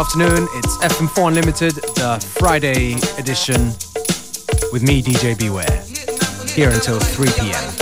afternoon. It's FM4 Unlimited, the Friday edition, with me, DJ Beware, here until 3 p.m.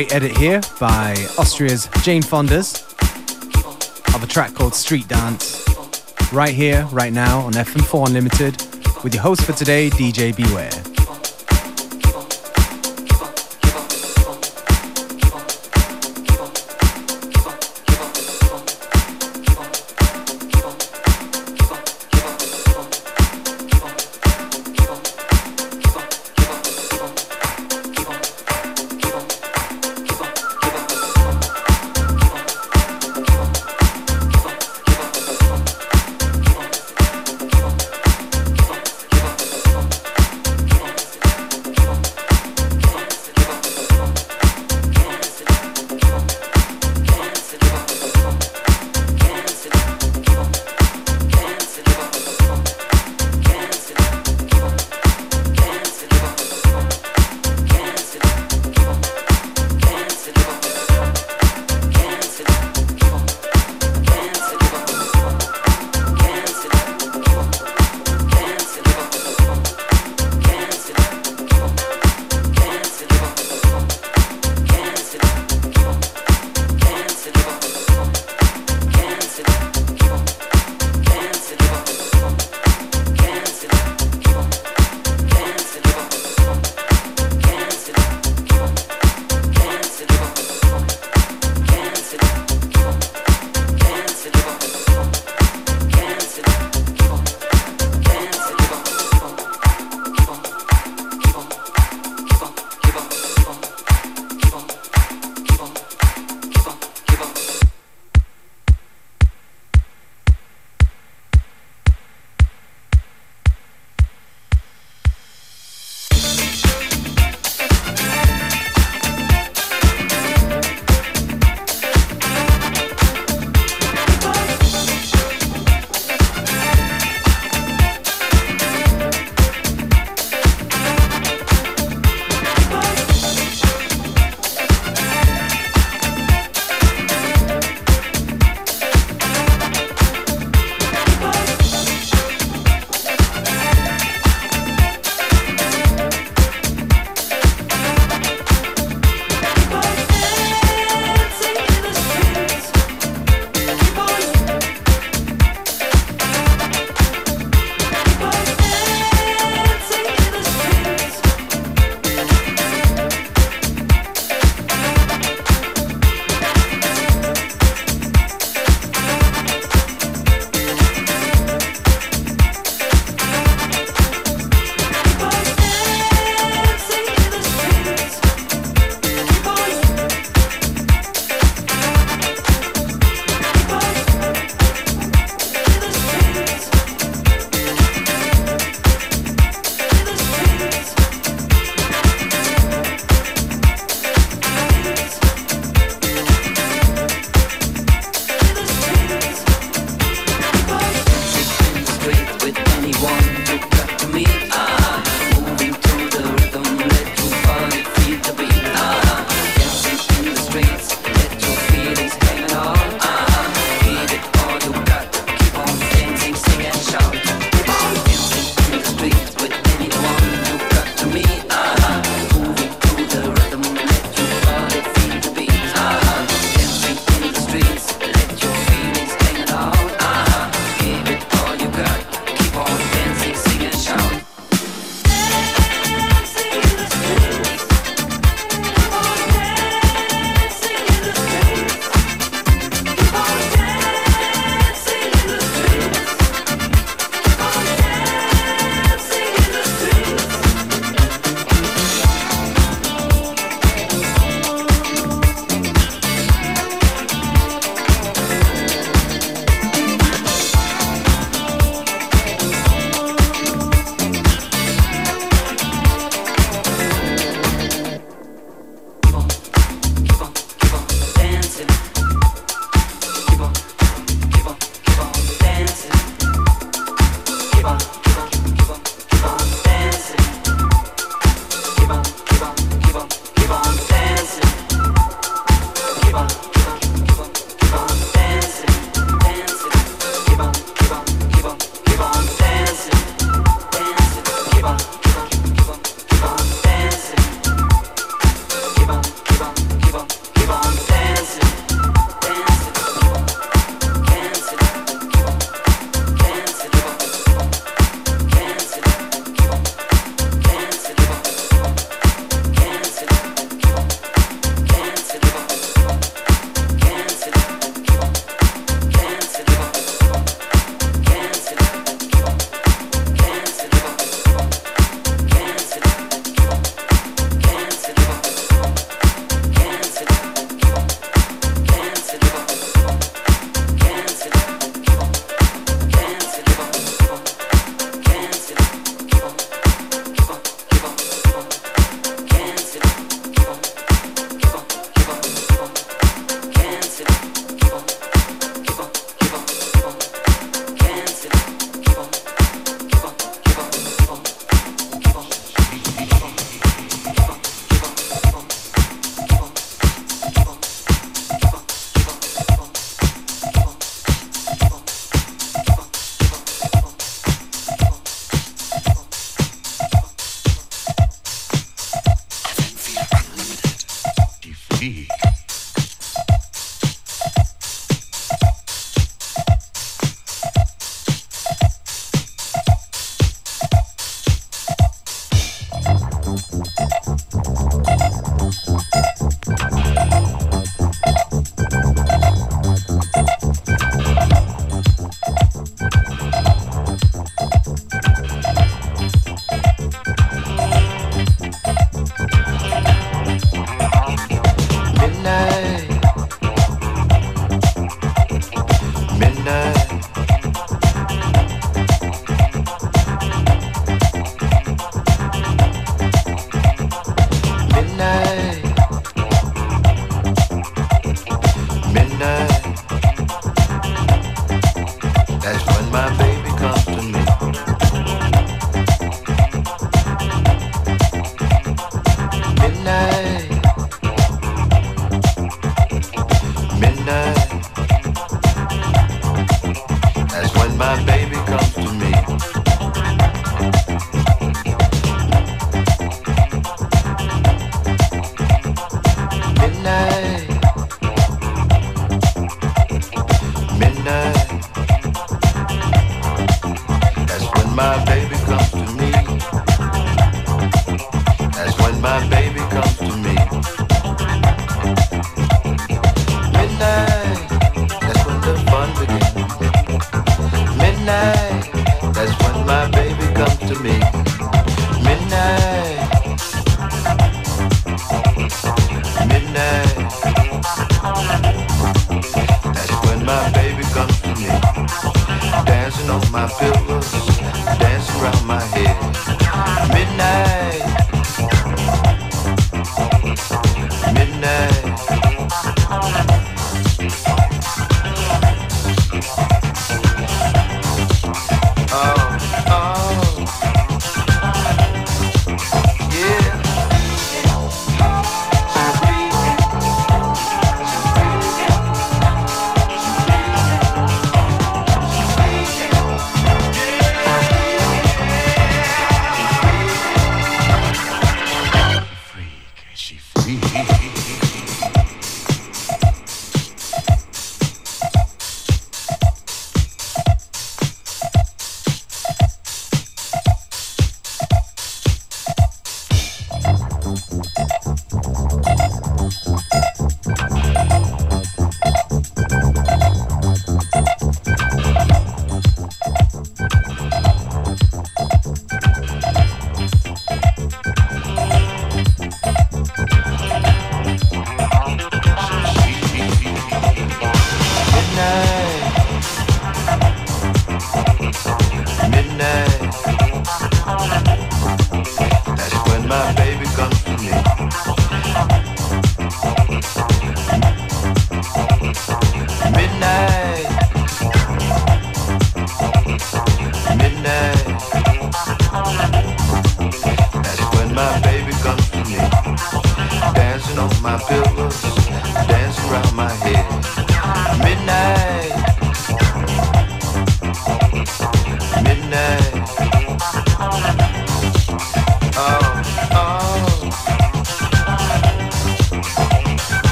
great edit here by Austria's Jane Fondas of a track called Street Dance. Right here, right now on FM4 Unlimited with your host for today, DJ Beware.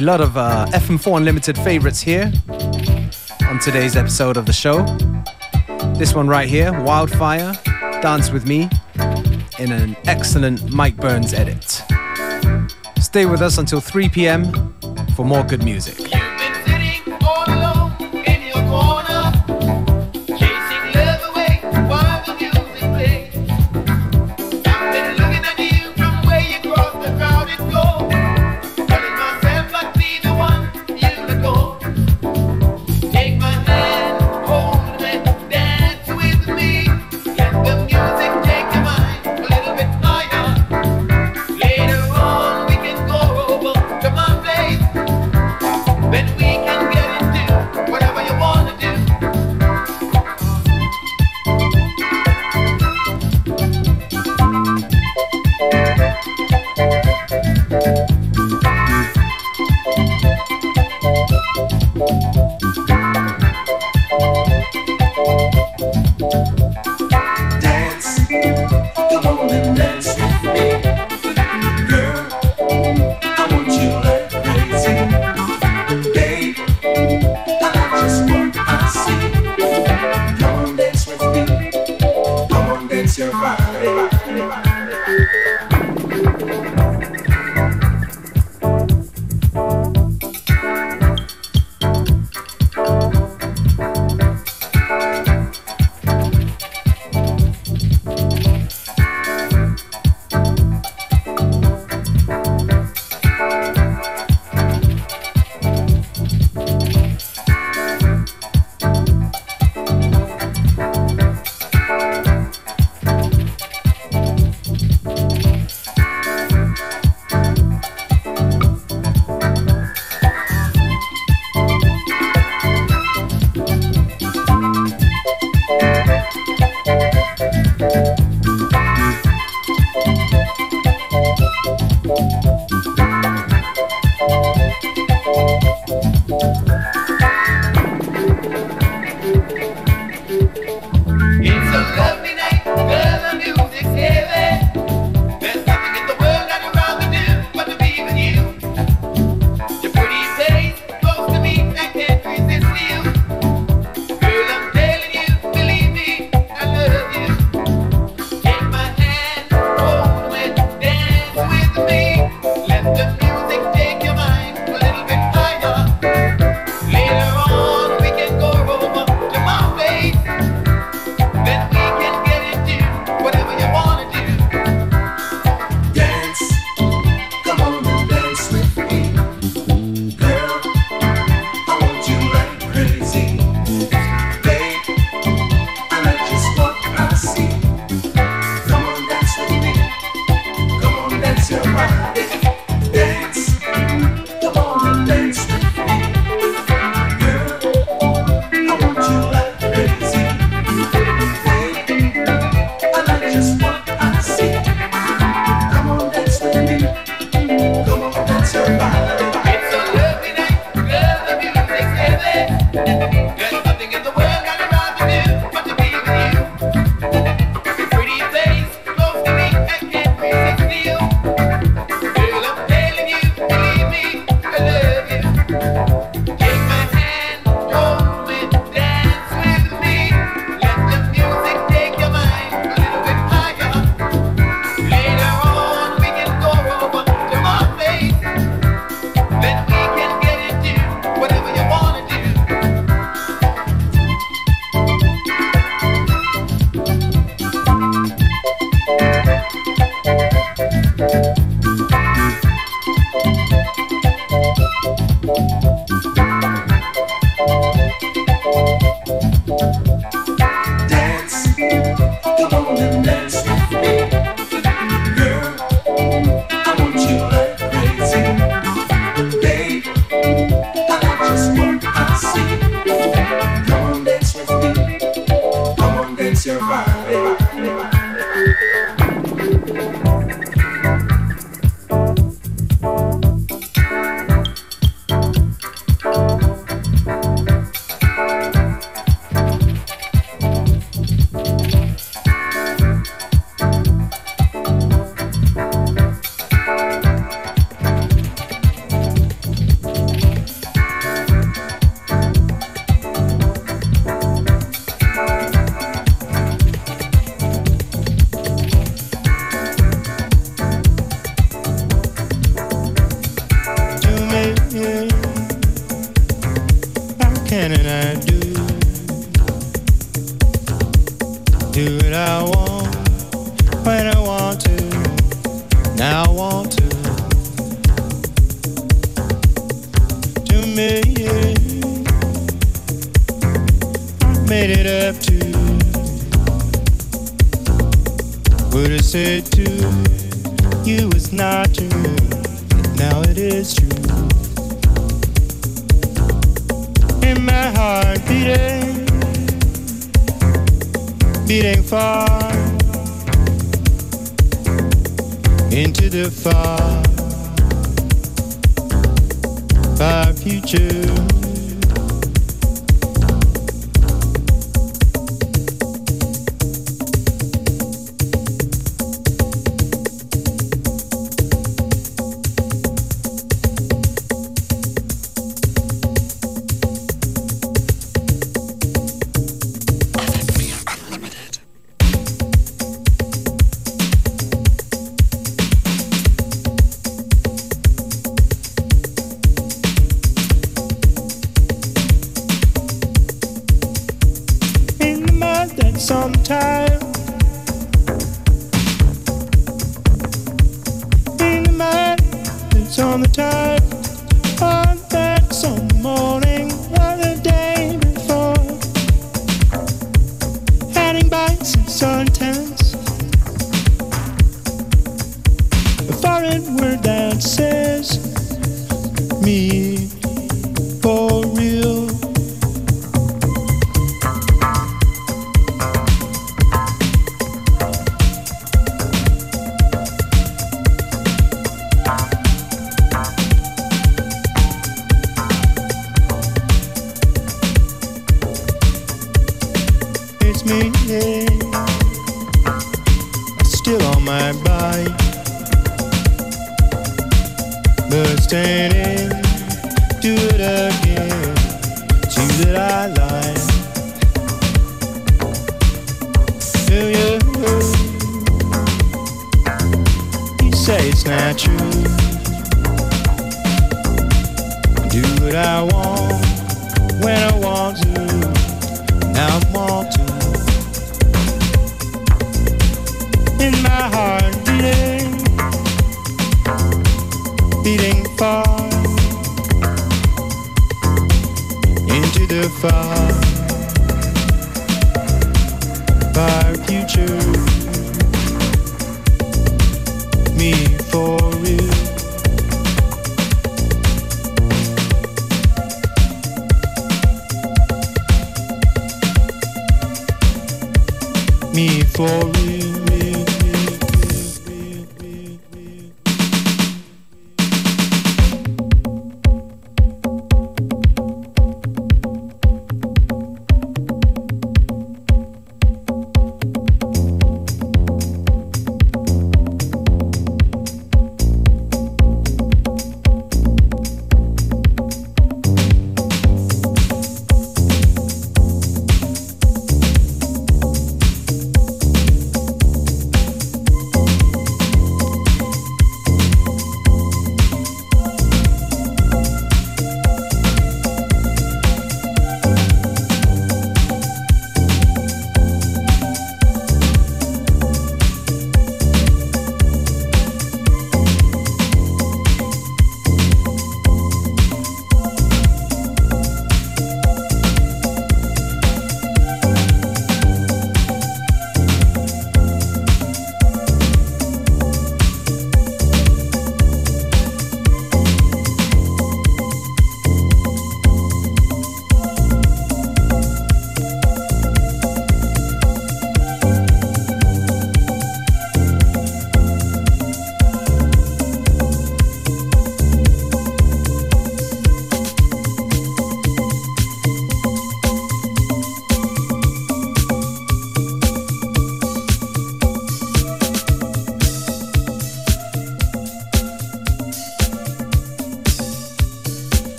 Lot of uh, FM4 Unlimited favorites here on today's episode of the show. This one right here, Wildfire, Dance With Me, in an excellent Mike Burns edit. Stay with us until 3 p.m. for more good music.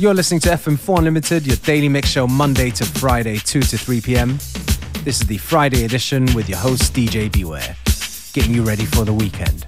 You're listening to FM4 Unlimited, your daily mix show Monday to Friday, 2 to 3 p.m. This is the Friday edition with your host, DJ Beware, getting you ready for the weekend.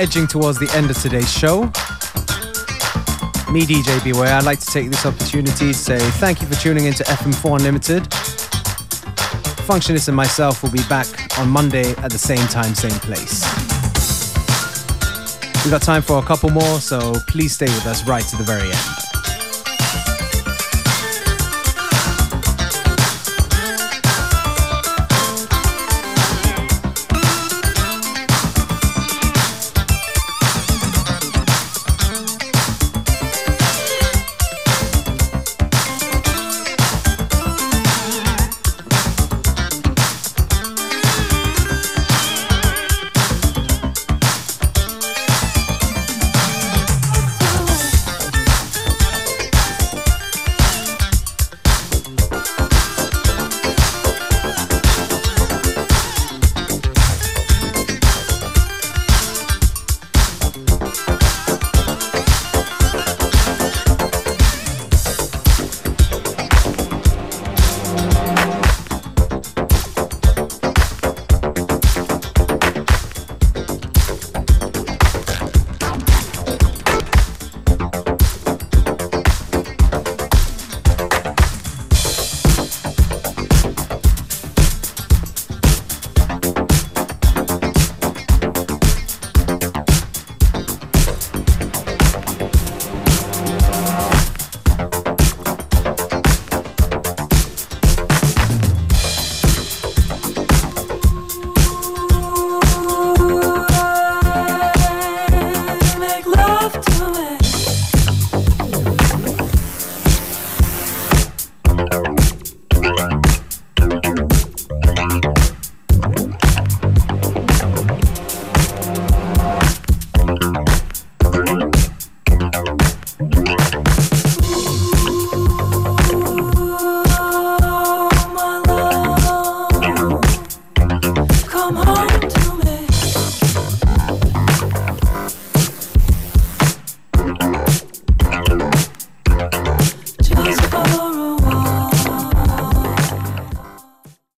Edging towards the end of today's show. Me, DJ Beware, I'd like to take this opportunity to say thank you for tuning into FM4 Unlimited. Functionist and myself will be back on Monday at the same time, same place. We've got time for a couple more, so please stay with us right to the very end.